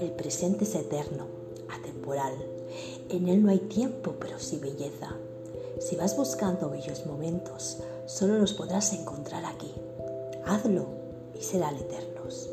El presente es eterno, atemporal. En él no hay tiempo, pero sí belleza. Si vas buscando bellos momentos, solo los podrás encontrar aquí. Hazlo y serán eternos.